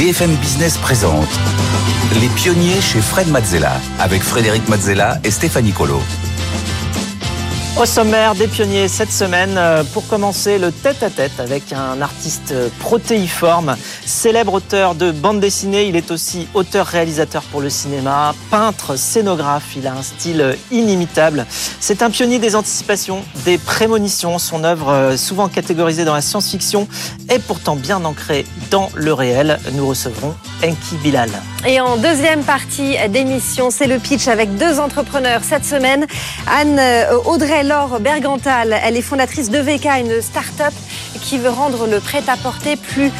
BFM Business présente Les pionniers chez Fred Mazzella avec Frédéric Mazzella et Stéphanie Colo. Au sommaire des pionniers cette semaine, euh, pour commencer le tête-à-tête avec un artiste protéiforme, célèbre auteur de bande dessinée, il est aussi auteur-réalisateur pour le cinéma, peintre, scénographe, il a un style inimitable. C'est un pionnier des anticipations, des prémonitions, son œuvre euh, souvent catégorisée dans la science-fiction est pourtant bien ancrée dans le réel. Nous recevrons Enki Bilal. Et en deuxième partie d'émission, c'est le pitch avec deux entrepreneurs cette semaine. Anne euh, Audrey Laure Bergantal, elle est fondatrice de VK, une start-up qui veut rendre le prêt-à-porter plus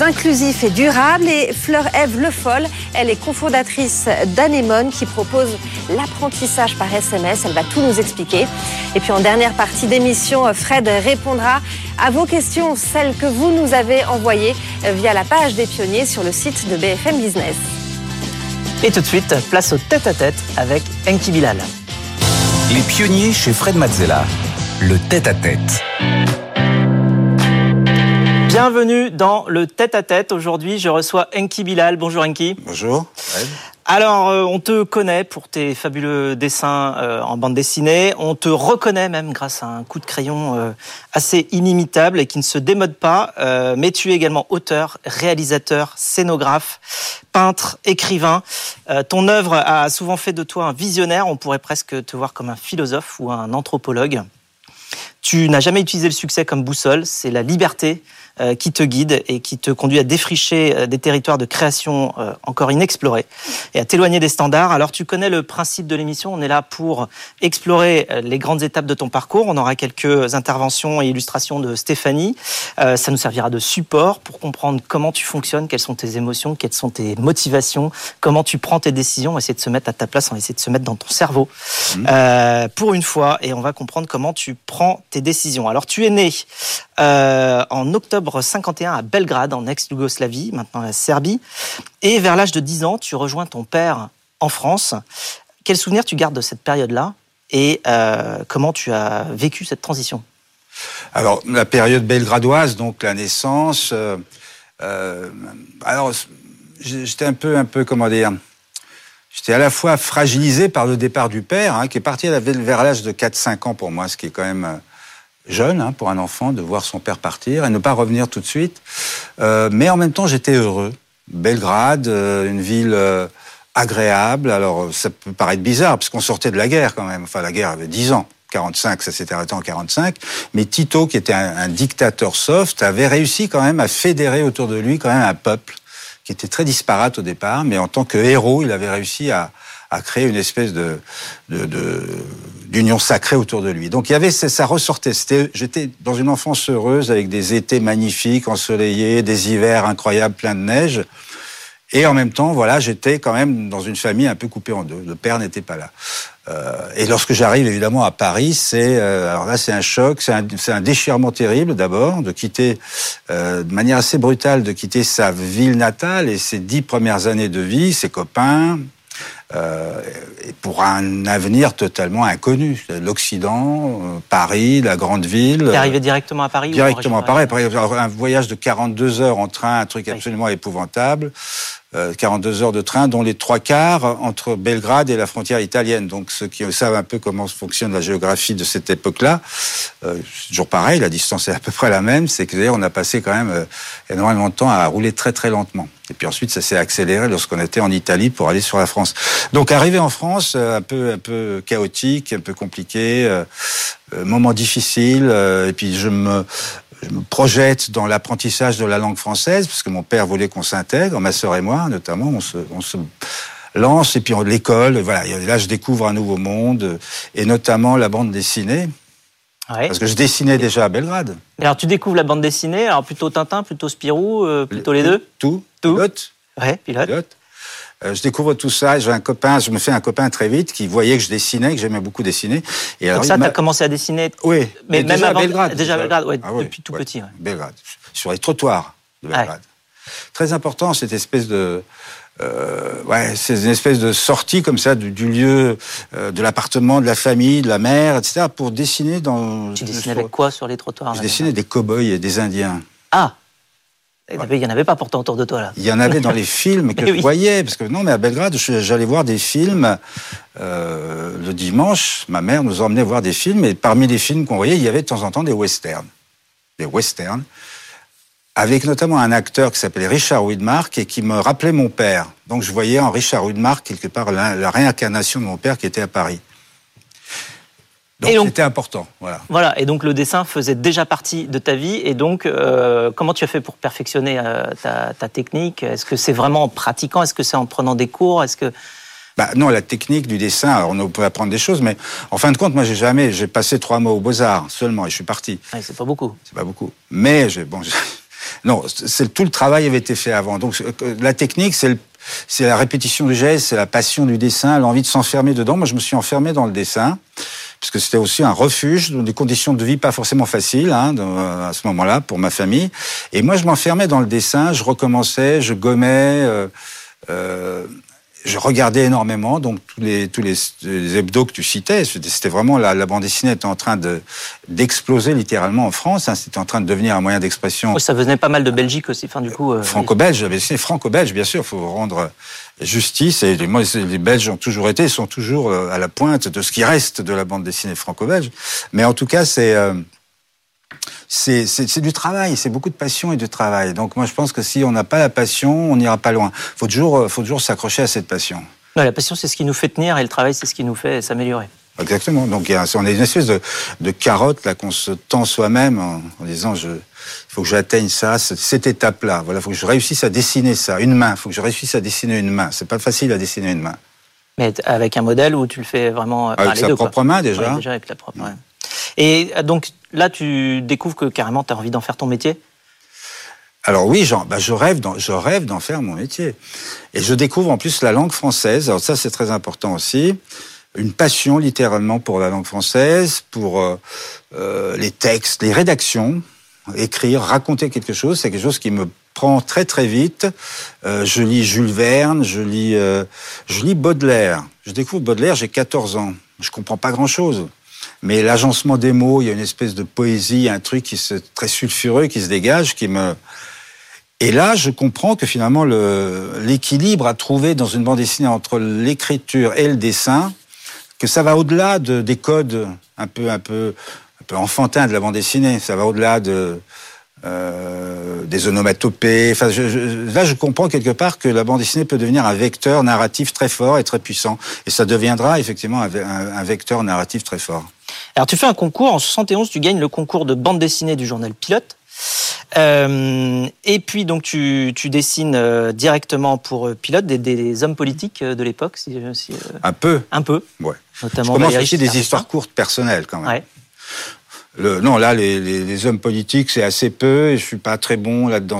inclusif et durable. Et Fleur Eve Le Foll, elle est cofondatrice d'Anemone qui propose l'apprentissage par SMS. Elle va tout nous expliquer. Et puis en dernière partie d'émission, Fred répondra à vos questions, celles que vous nous avez envoyées via la page des pionniers sur le site de BFM Business. Et tout de suite, place au tête-à-tête avec Enki Bilal. Les pionniers chez Fred Mazzella. Le tête-à-tête. Bienvenue dans le tête-à-tête. Aujourd'hui, je reçois Enki Bilal. Bonjour Enki. Bonjour. Alors, euh, on te connaît pour tes fabuleux dessins euh, en bande dessinée. On te reconnaît même grâce à un coup de crayon euh, assez inimitable et qui ne se démode pas. mais tu es également auteur, réalisateur, scénographe, peintre, écrivain. ton œuvre a souvent fait de toi un visionnaire. On pourrait presque te voir comme un philosophe ou un anthropologue. Tu n'as jamais utilisé le succès comme boussole. C'est la liberté qui te guide et qui te conduit à défricher euh, des territoires de création euh, encore inexplorés et à t'éloigner des standards. Alors tu connais le principe de l'émission, on est là pour explorer les grandes étapes de ton parcours. On aura quelques interventions et illustrations de Stéphanie. Ça nous servira de support pour comprendre comment tu fonctionnes, quelles sont tes émotions, quelles sont tes motivations, comment tu prends tes décisions, on va essayer de se mettre à ta place, on va essayer de se mettre dans ton cerveau mmh. pour une fois et on va comprendre comment tu prends tes décisions. Alors tu es né en octobre 51 à Belgrade, en ex-Yougoslavie, maintenant la Serbie. Et vers l'âge de 10 ans, tu rejoins ton père en France. Quel souvenir tu gardes de cette période-là et euh, comment tu as vécu cette transition? Alors, la période belgradoise, donc la naissance. Euh, euh, alors, j'étais un peu, un peu, comment dire J'étais à la fois fragilisé par le départ du père, hein, qui est parti vers l'âge de 4-5 ans pour moi, ce qui est quand même jeune hein, pour un enfant de voir son père partir et ne pas revenir tout de suite. Euh, mais en même temps, j'étais heureux. Belgrade, euh, une ville euh, agréable. Alors, ça peut paraître bizarre parce qu'on sortait de la guerre quand même. Enfin, la guerre avait 10 ans. 45, ça s'était arrêté en 45. Mais Tito, qui était un, dictateur soft, avait réussi quand même à fédérer autour de lui quand même un peuple qui était très disparate au départ, mais en tant que héros, il avait réussi à créer une espèce de, d'union sacrée autour de lui. Donc il y avait ça ressortait. J'étais dans une enfance heureuse avec des étés magnifiques, ensoleillés, des hivers incroyables, pleins de neige. Et en même temps, voilà, j'étais quand même dans une famille un peu coupée en deux. Le père n'était pas là. Euh, et lorsque j'arrive évidemment à Paris, c'est euh, alors là c'est un choc, c'est un, un, déchirement terrible d'abord de quitter euh, de manière assez brutale de quitter sa ville natale et ses dix premières années de vie, ses copains, euh, pour un avenir totalement inconnu. L'Occident, euh, Paris, la grande ville. T'es arrivé directement à Paris Directement à Paris. Un voyage de 42 heures en train, un truc absolument épouvantable. 42 euh, heures de train, dont les trois quarts entre Belgrade et la frontière italienne. Donc ceux qui savent un peu comment fonctionne la géographie de cette époque-là, euh, c'est toujours pareil, la distance est à peu près la même, c'est que d'ailleurs on a passé quand même euh, énormément de temps à rouler très très lentement. Et puis ensuite ça s'est accéléré lorsqu'on était en Italie pour aller sur la France. Donc arrivé en France, un peu un peu chaotique, un peu compliqué, moment difficile, et puis je me je me projette dans l'apprentissage de la langue française, parce que mon père voulait qu'on s'intègre, ma sœur et moi notamment, on se, on se lance, et puis l'école, voilà, là je découvre un nouveau monde, et notamment la bande dessinée. Parce que je dessinais déjà à Belgrade. Alors tu découvres la bande dessinée, alors plutôt Tintin, plutôt Spirou, euh, plutôt les deux? tout. Pilote. Ouais, pilote. pilote. Euh, je découvre tout ça. J'ai un copain, je me fais un copain très vite qui voyait que je dessinais, que j'aimais beaucoup dessiner. Et alors, Donc ça, tu as commencé à dessiner Oui, mais, même déjà avant, à Belgrade. Déjà à Belgrade, ouais, ah depuis tout petit. Ouais. Belgrade, sur les trottoirs de Belgrade. Très important, cette espèce de... Euh, ouais, c'est une espèce de sortie comme ça du, du lieu, euh, de l'appartement, de la famille, de la mère, etc. pour dessiner dans. Tu dessinais avec quoi sur les trottoirs Je dessinais des cow-boys et des Indiens. Ah Il n'y en avait pas pourtant autour de toi là. Il y en avait dans les films que je voyais, parce que non, mais à Belgrade, j'allais voir des films euh, le dimanche. Ma mère nous emmenait voir des films, et parmi les films qu'on voyait, il y avait de temps en temps des westerns, des westerns, avec notamment un acteur qui s'appelait Richard Widmark et qui me rappelait mon père. Donc je voyais en Richard Widmark quelque part la réincarnation de mon père qui était à Paris. Donc c'était important, voilà. Voilà, et donc le dessin faisait déjà partie de ta vie, et donc euh, comment tu as fait pour perfectionner euh, ta, technique? Est-ce que c'est vraiment en pratiquant? Est-ce que c'est en prenant des cours? Est-ce que bah non, la technique du dessin, alors on peut apprendre des choses, mais en fin de compte, moi j'ai jamais, j'ai passé trois mois aux Beaux Arts seulement, et je suis parti. c'est pas beaucoup. C'est pas beaucoup, mais bon, non, tout le travail avait été fait avant. Donc euh, la technique, c'est c'est la répétition du geste, c'est la passion du dessin, l'envie de s'enfermer dedans. Moi, je me suis enfermé dans le dessin puisque c'était aussi un refuge, dans des conditions de vie pas forcément faciles hein, à ce moment-là pour ma famille. Et moi, je m'enfermais dans le dessin, je recommençais, je gommais. Euh, euh, je regardais énormément, donc tous les tous les, hebdos que tu citais, c'était vraiment la, bande dessinée était en train de d'exploser littéralement en France. Hein, c'était en train de devenir un moyen d'expression. Oui, ça venait pas mal de Belgique aussi, enfin du coup. Euh, franco-belge, j'avais dessiné franco-belge, bien sûr. Il faut rendre justice. Et les, moi, les Belges ont toujours été, sont toujours euh, à la pointe de ce qui reste de la bande dessinée franco-belge. Mais en tout cas, c'est euh, c'est du travail, c'est beaucoup de passion et de travail. Donc moi, je pense que si on n'a pas la passion, on n'ira pas loin. Faut toujours, euh, faut toujours s'accrocher à cette passion. la passion, c'est ce qui nous fait tenir, et le travail, c'est ce qui nous fait s'améliorer. Exactement. Donc on est une espèce de, de carotte là qu'on se tend soi-même en, disant je faut que j'atteigne ça, cette, étape-là. Voilà, faut que je réussisse à dessiner ça, une main. Faut que je réussisse à dessiner une main. C'est pas facile à dessiner une main. Mais avec un modèle où tu le fais vraiment avec sa propre main déjà. déjà avec la propre. main. Et euh, donc là, tu découvres que carrément, tu as envie d'en faire ton métier? Alors oui, Jean, bah je rêve d'en, je rêve d'en faire mon métier. Et je découvre en plus la langue française. Alors ça, c'est très important aussi. Une passion littéralement pour la langue française, pour euh, euh, les textes, les rédactions. Écrire, raconter quelque chose, c'est quelque chose qui me prend très très vite. je lis Jules Verne, je lis, je lis Baudelaire. Je découvre Baudelaire, j'ai 14 ans. Je comprends pas grand chose. Mais l'agencement des mots, il y a une espèce de poésie, un truc qui se, très sulfureux qui se dégage, qui me... Et là, je comprends que finalement, l'équilibre à trouver dans une bande dessinée entre l'écriture et le dessin, que ça va au-delà de, des codes un peu, un peu, enfantins de la bande dessinée. Ça va au-delà de, euh, des onomatopées. Là, je comprends quelque part que la bande dessinée peut devenir un vecteur narratif très fort et très puissant. Et ça deviendra effectivement un vecteur narratif très fort. Alors tu fais un concours, en 71 tu gagnes le concours de bande dessinée du journal Pilote. Euh, et puis donc tu, dessines euh, directement pour euh, Pilote des, hommes politiques de l'époque. un peu. Un peu. Ouais. Notamment Je commence à des histoires courtes personnelles quand même. Ouais non, là, les, hommes politiques, c'est assez peu, et je suis pas très bon là-dedans.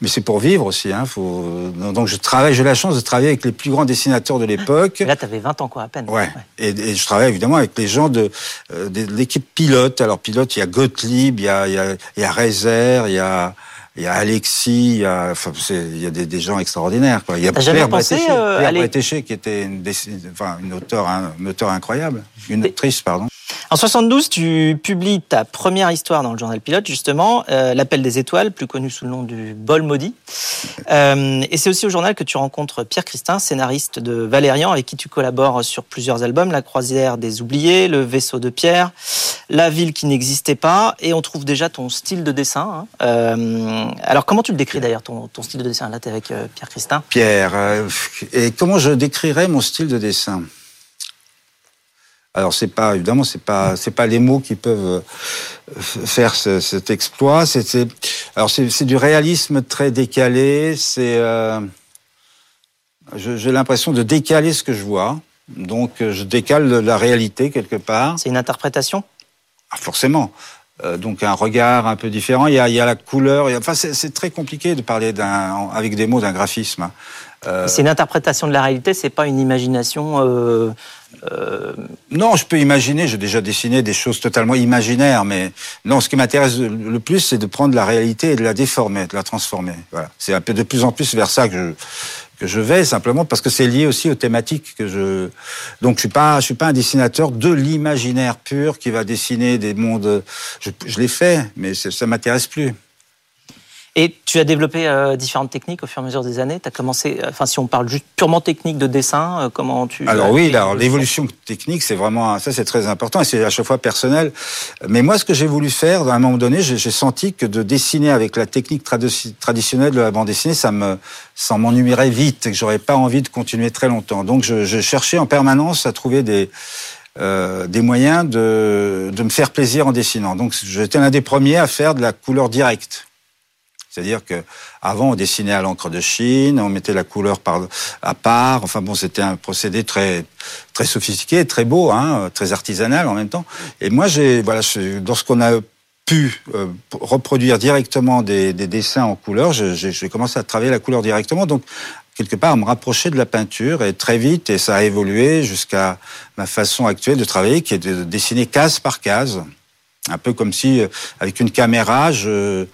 Mais c'est pour vivre aussi. Hein, faut... Donc je travaille, j'ai la chance de travailler avec les plus grands dessinateurs de l'époque. Là, tu avais 20 ans, quoi, à peine. Ouais. Et, je travaille évidemment avec les gens de, euh, l'équipe pilote. Alors pilote, il y a Gottlieb, il y a, il y a, il y a Rezer, il y a... Il y a Alexis, il y a, enfin, il y a des, gens extraordinaires. Quoi. Il y a Pierre Bretéché, euh, qui était une, enfin, une auteure, un, auteur incroyable, une autrice, pardon. En 72, tu publies ta première histoire dans le journal Pilote, justement, euh, L'appel des étoiles, plus connu sous le nom du Bol maudit. Euh, et c'est aussi au journal que tu rencontres Pierre Christin, scénariste de Valérian, avec qui tu collabores sur plusieurs albums, La croisière des oubliés, Le vaisseau de Pierre, La ville qui n'existait pas, et on trouve déjà ton style de dessin. Hein. Euh, alors comment tu le décris d'ailleurs, ton, style de dessin? Là, tu avec Pierre Christin. Pierre, et comment je décrirais mon style de dessin? Alors c'est pas évidemment c'est pas c'est pas les mots qui peuvent euh, faire cet exploit. C'est alors c'est du réalisme très décalé. C'est euh, j'ai l'impression de décaler ce que je vois. Donc euh, je décale la réalité quelque part. C'est une interprétation? Ah, forcément. donc un regard un peu différent. Il y a, il y a la couleur. enfin c'est très compliqué de parler avec des mots d'un graphisme. C'est une interprétation de la réalité. C'est pas une imagination euh, non, je peux imaginer, j'ai déjà dessiné des choses totalement imaginaires, mais non, ce qui m'intéresse le plus, c'est de prendre la réalité et de la déformer, de la transformer. Voilà. C'est un peu de plus en plus vers ça que je, que je vais, simplement parce que c'est lié aussi aux thématiques que je. Donc, je suis pas, je suis pas un dessinateur de l'imaginaire pur qui va dessiner des mondes. Je, je l'ai fait, mais ça m'intéresse plus. Et tu as développé euh, différentes techniques au fur et à mesure des années? Tu as commencé, euh, enfin, si on parle juste purement technique de dessin, euh, comment tu. Alors oui, alors l'évolution technique, c'est vraiment ça, c'est très important et c'est à chaque fois personnel. Mais moi, ce que j'ai voulu faire, à un moment donné, j'ai senti que de dessiner avec la technique traditionnelle de la bande dessinée, ça me, ça m'ennuierait vite et que j'aurais pas envie de continuer très longtemps. Donc, je, je cherchais en permanence à trouver des euh, des moyens de, de me faire plaisir en dessinant. Donc, j'étais l'un des premiers à faire de la couleur directe. C'est-à-dire que avant on dessinait à l'encre de Chine, on mettait la couleur par, à part. Enfin bon, c'était un procédé très très sophistiqué, très beau, hein, très artisanal en même temps. Et moi, j'ai voilà, lorsqu'on a pu euh, reproduire directement des, des, dessins en couleur, j'ai commencé à travailler la couleur directement. Donc quelque part à me rapprocher de la peinture et très vite et ça a évolué jusqu'à ma façon actuelle de travailler qui est de dessiner case par case, un peu comme si euh, avec une caméra je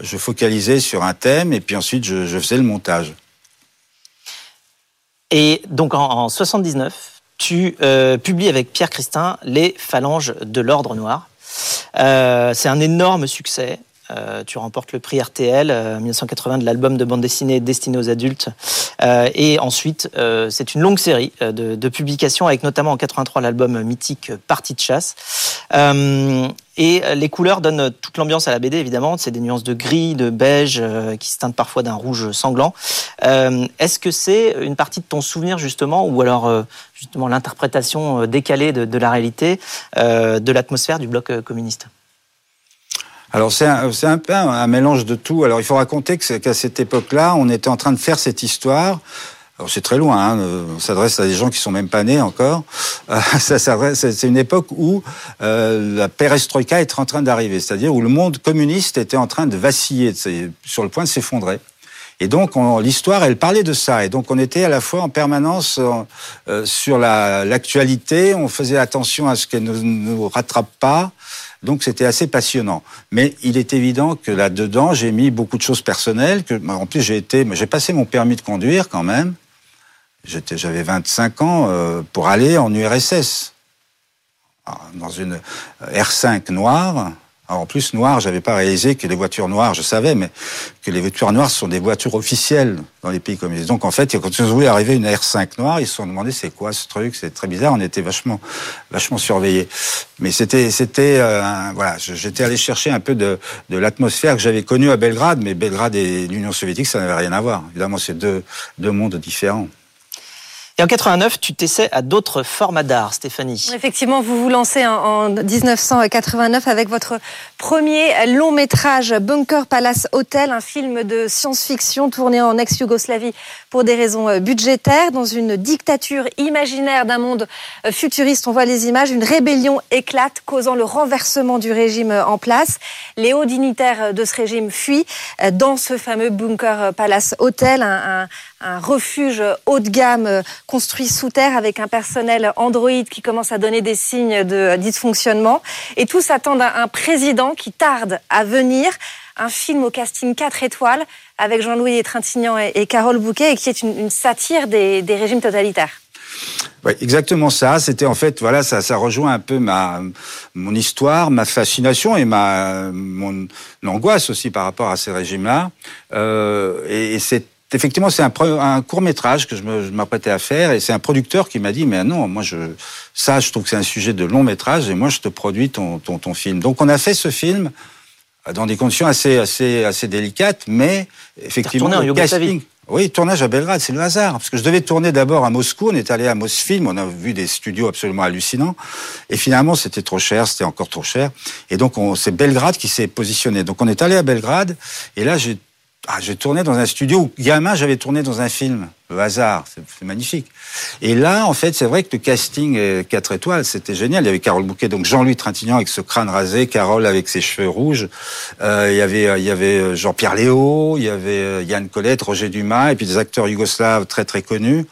je focalisais sur un thème et puis ensuite je, faisais le montage. Et donc en, 79, tu euh, publies avec Pierre Christin Les Phalanges de l'Ordre Noir. Euh, c'est un énorme succès. Euh, tu remportes le prix RTL euh, 1980 de l'album de bande dessinée destiné aux adultes. Euh, et ensuite, euh, c'est une longue série de, de, publications avec notamment en 83 l'album mythique Partie de chasse. et les couleurs donnent toute l'ambiance à la BD, évidemment. C'est des nuances de gris, de beige, qui se teintent parfois d'un rouge sanglant. Est-ce que c'est une partie de ton souvenir, justement, ou alors justement l'interprétation décalée de, de, la réalité de l'atmosphère du bloc communiste? Alors c'est un, un, peu un, mélange de tout. Alors il faut raconter qu'à cette époque-là, on était en train de faire cette histoire. Alors c'est très loin, hein, on s'adresse à des gens qui sont même pas nés encore. Euh, ça c'est une époque où euh, la perestroïka est en train d'arriver, c'est-à-dire où le monde communiste était en train de vaciller, sur le point de s'effondrer. Et donc l'histoire, elle parlait de ça. Et donc on était à la fois en permanence euh, sur l'actualité, on faisait attention à ce qu'elle ne nous rattrape pas. Donc c'était assez passionnant. Mais il est évident que là-dedans, j'ai mis beaucoup de choses personnelles. Que, en plus, j'ai été, j'ai passé mon permis de conduire quand même. J'avais 25 ans euh, pour aller en URSS dans une R5 noire alors en plus, noir, j'avais pas réalisé que les voitures noires, je savais, mais que les voitures noires sont des voitures officielles dans les pays communistes. Donc en fait, quand ils ont voulu arriver une R5 noire, ils se sont demandé c'est quoi ce truc, c'est très bizarre. On était vachement, vachement surveillés. Mais c'était, c'était, euh, voilà, j'étais allé chercher un peu de, de l'atmosphère que j'avais connue à Belgrade, mais Belgrade et l'Union soviétique, ça n'avait rien à voir. Évidemment, c'est deux, deux mondes différents. Et en 89, tu t'essaies à d'autres formats d'art, Stéphanie. Effectivement, vous vous lancez en 1989 avec votre premier long métrage Bunker Palace Hotel, un film de science-fiction tourné en ex-Yougoslavie pour des raisons euh, budgétaires, dans une dictature imaginaire d'un monde euh, futuriste. On voit les images, une rébellion éclate, causant le renversement du régime euh, en place. Les hauts dignitaires de ce régime fuient dans ce fameux Bunker Palace Hotel, refuge haut de gamme construit sous terre avec un personnel Android qui commence à donner des signes de dysfonctionnement. Et tous attendent un président qui tarde à venir. Un film au casting 4 étoiles avec Jean-Louis Trintignant et, Carole Bouquet et qui est une, satire des, régimes totalitaires. Oui, exactement ça. C'était en fait, voilà, ça, ça rejoint un peu ma mon histoire, ma fascination et ma mon angoisse aussi par rapport à ces régimes-là. Euh, et c'est effectivement, c'est un, un, court métrage que je m'apprêtais à faire et c'est un producteur qui m'a dit mais non, moi je ça, je trouve que c'est un sujet de long métrage et moi je te produis ton, ton, ton film. Donc on a fait ce film dans des conditions assez assez assez délicates, mais effectivement le casting. Oui, tournage à Belgrade, c'est le hasard. Parce que je devais tourner d'abord à Moscou, on est allé à Mosfilm, on a vu des studios absolument hallucinants. Et finalement, c'était trop cher, c'était encore trop cher. Et donc, c'est Belgrade qui s'est positionné. Donc, on est allé à Belgrade, et là, j'ai ah, j'ai tourné dans un studio où, gamin, j'avais tourné dans un film. Le hasard, c'est magnifique. Et là, en fait, c'est vrai que le casting 4 étoiles, c'était génial. Il y avait Carole Bouquet, donc Jean-Louis Trintignant avec ce crâne rasé, Carole avec ses cheveux rouges. Euh, il y avait, il y avait Jean-Pierre Léo, il y avait Yann Colette, Roger Dumas, et puis des acteurs yougoslaves très très connus.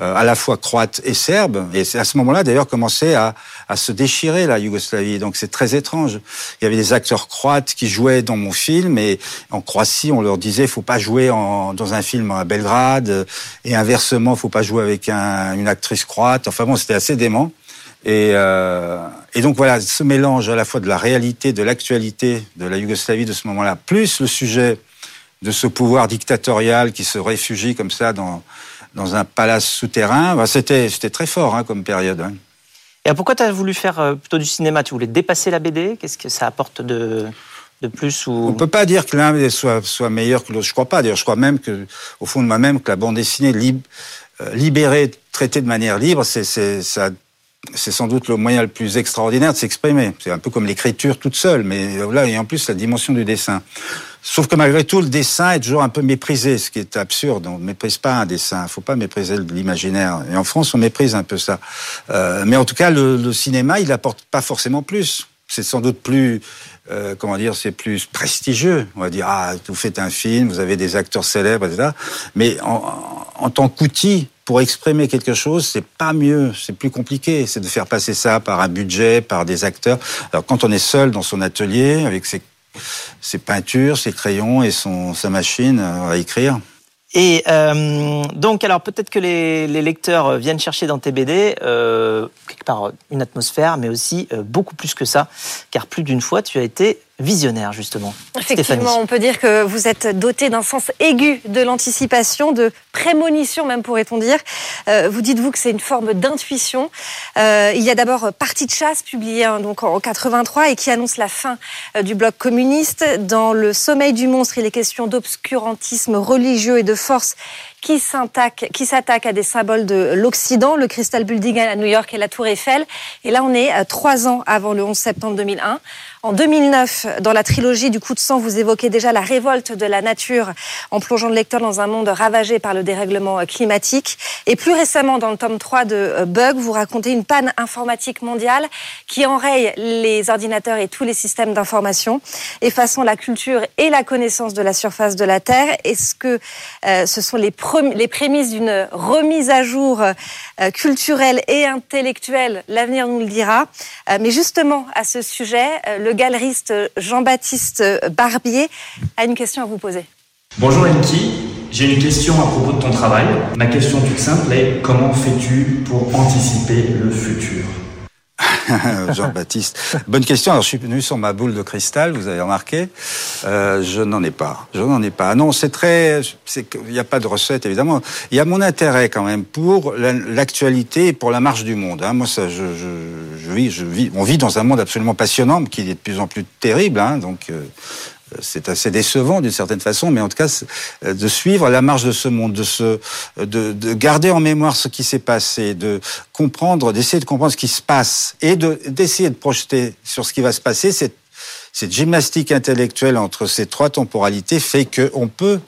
Euh, à la fois croate et serbe. Et c'est à ce moment-là, d'ailleurs, commençait à, se déchirer la Yougoslavie. Donc c'est très étrange. Il y avait des acteurs croates qui jouaient dans mon film, et en Croatie, on leur disait, faut pas jouer dans un film à Belgrade, et inversement, faut pas jouer avec un, une actrice croate. Enfin bon, c'était assez dément. Euh, et, donc voilà, ce mélange à la fois de la réalité, de l'actualité de la Yougoslavie de ce moment-là, plus le sujet de ce pouvoir dictatorial qui se réfugie comme ça dans, dans un palace souterrain. Bah, c'était, c'était très fort hein, comme période. Hein. Et pourquoi tu as voulu faire euh, plutôt du cinéma? Tu voulais dépasser la BD Qu'est-ce que ça apporte de, de plus ou... On peut pas dire que l'un soit, soit meilleur que l'autre. Je crois pas. D'ailleurs, je crois même que, au fond de moi-même, que la bande dessinée euh, libérée, traitée de manière libre, c'est, c'est, ça c'est sans doute le moyen le plus extraordinaire de s'exprimer. C'est un peu comme l'écriture toute seule, mais là, il y a en plus la dimension du dessin. Sauf que malgré tout, le dessin est toujours un peu méprisé, ce qui est absurde. On ne méprise pas un dessin. Il faut pas mépriser l'imaginaire. Et en France, on méprise un peu ça. Euh, mais en tout cas, le, le cinéma, il apporte pas forcément plus. C'est sans doute plus, euh, comment dire, c'est plus prestigieux. On va dire, ah, vous faites un film, vous avez des acteurs célèbres, etc. Mais en, en tant qu'outil pour exprimer quelque chose, c'est pas mieux, c'est plus compliqué. C'est de faire passer ça par un budget, par des acteurs. Alors quand on est seul dans son atelier avec ses ses peintures, ses crayons et son, sa machine à écrire. Et euh, donc, alors peut-être que les, les, lecteurs viennent chercher dans tes BD euh, quelque part une atmosphère, mais aussi euh, beaucoup plus que ça, car plus d'une fois tu as été visionnaire, justement. Effectivement, on peut dire que vous êtes doté d'un sens aigu de l'anticipation, de prémonition même, pourrait-on dire. Euh, vous dites-vous que c'est une forme d'intuition. Euh, il y a d'abord Partie de chasse, publié hein, donc en 83 et qui annonce la fin euh, du bloc communiste. Dans Le sommeil du monstre, il est question d'obscurantisme religieux et de force qui s'attaque à des symboles de l'Occident, le Crystal Building à New York et la Tour Eiffel. Et là, on est trois ans avant le 11 septembre 2001. En 2009, dans la trilogie du coup de sang, vous évoquez déjà la révolte de la nature en plongeant le lecteur dans un monde ravagé par le dérèglement climatique. Et plus récemment, dans le tome 3 de euh, Bug, vous racontez une panne informatique mondiale qui enraye les ordinateurs et tous les systèmes d'information, effaçant la culture et la connaissance de la surface de la Terre. Est-ce que euh, ce sont les, les prémices d'une remise à jour euh, culturelle et intellectuelle L'avenir nous le dira. mais justement, à ce sujet, le galeriste Jean-Baptiste Barbier a une question à vous poser. Bonjour Enki, j'ai une question à propos de ton travail. Ma question toute simple est comment fais-tu pour anticiper le futur? Jean-Baptiste. Bonne question. Alors, je suis venu sur ma boule de cristal, vous avez remarqué. Euh, je n'en ai pas. Je n'en ai pas. Non, c'est très. Il n'y a pas de recette, évidemment. Il y a mon intérêt quand même pour l'actualité et pour la marche du monde. Hein. Moi, ça, je, je, je, vis, je vis. On vit dans un monde absolument passionnant, qui est de plus en plus terrible. Hein. Donc. Euh, c'est assez décevant d'une certaine façon, mais en tout cas, euh, de suivre la marche de ce monde, de, se, de, de garder en mémoire ce qui s'est passé, de comprendre, d'essayer de comprendre ce qui se passe et d'essayer de, projeter sur ce qui va se passer. Cette, cette gymnastique intellectuelle entre ces trois temporalités fait qu'on peut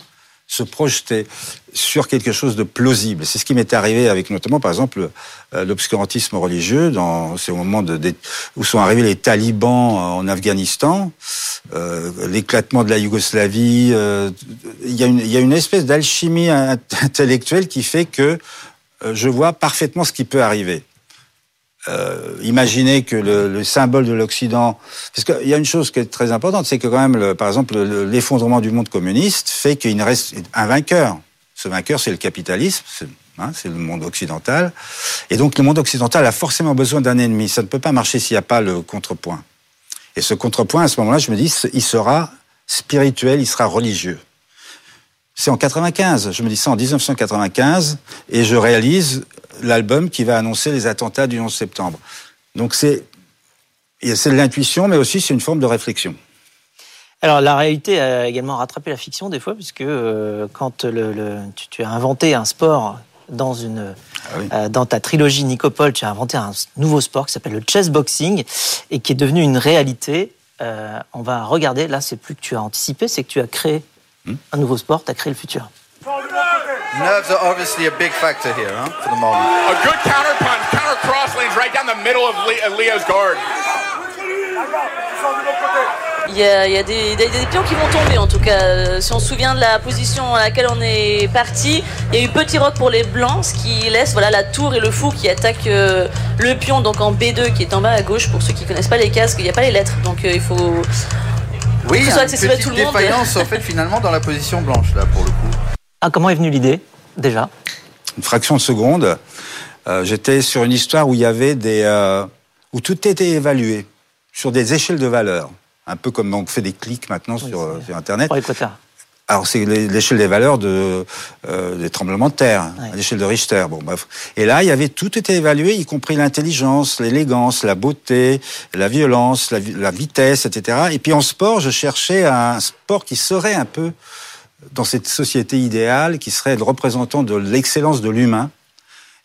se projeter sur quelque chose de plausible. C'est ce qui m'est arrivé avec notamment, par exemple, euh, l'obscurantisme religieux. Dans ces moments de, où sont arrivés les talibans en Afghanistan, euh, l'éclatement de la Yougoslavie. Euh, il, y a une, espèce d'alchimie intellectuelle qui fait que je vois parfaitement ce qui peut arriver. Euh, imaginez que le, le symbole de l'Occident, parce qu'il y a une chose qui est très importante, c'est que quand même, par exemple, l'effondrement du monde communiste fait qu'il ne reste un vainqueur. Ce vainqueur, c'est le capitalisme, hein, c'est le monde occidental. Et donc le monde occidental a forcément besoin d'un ennemi. Ça ne peut pas marcher s'il n'y a pas le contrepoint. Et ce contrepoint, à ce moment-là, je me dis, il sera spirituel, il sera religieux. C'est en 95, je me dis ça en 1995, et je réalise l'album qui va annoncer les attentats du 11 septembre. Donc c'est c'est de l'intuition, mais aussi c'est une forme de réflexion. Alors la réalité a également rattrapé la fiction des fois, puisque euh, quand le, tu, tu, as inventé un sport dans une ah oui. euh, dans ta trilogie Nicopole, tu as inventé un nouveau sport qui s'appelle le chess boxing et qui est devenu une réalité. Euh, on va regarder. Là, c'est plus que tu as anticipé, c'est que tu as créé? Un nouveau sport. Tu as créé le futur. Nerves are obviously a big factor here, huh, for the moment. A good counter punch, counter cross lanes right down the middle of Leo's guard. Il y, a, il y a, des, des, des, pions qui vont tomber en tout cas. Si on se souvient de la position à laquelle on est parti, il y a eu petit roc pour les blancs, ce qui laisse voilà, la tour et le fou qui attaquent euh, le pion donc en B2 qui est en bas à gauche. Pour ceux qui connaissent pas les casques, il n'y a pas les lettres, donc euh, il faut. Oui, il y a une petite tout le défaillance en fait finalement dans la position blanche là pour le coup. Ah, comment est venue l'idée déjà? Une fraction de seconde. Euh, J'étais sur une histoire où il y avait des euh, où tout était évalué sur des échelles de valeur un peu comme on fait des clics maintenant oui, sur, sur, Internet. Pour les quotas. Alors c'est l'échelle des valeurs de, euh, des tremblements de terre, l'échelle de Richter. Bon, bref. Et là, il y avait tout était évalué, y compris l'intelligence, l'élégance, la beauté, la violence, la, la, vitesse, etc. Et puis en sport, je cherchais un sport qui serait un peu dans cette société idéale, qui serait le représentant de l'excellence de l'humain.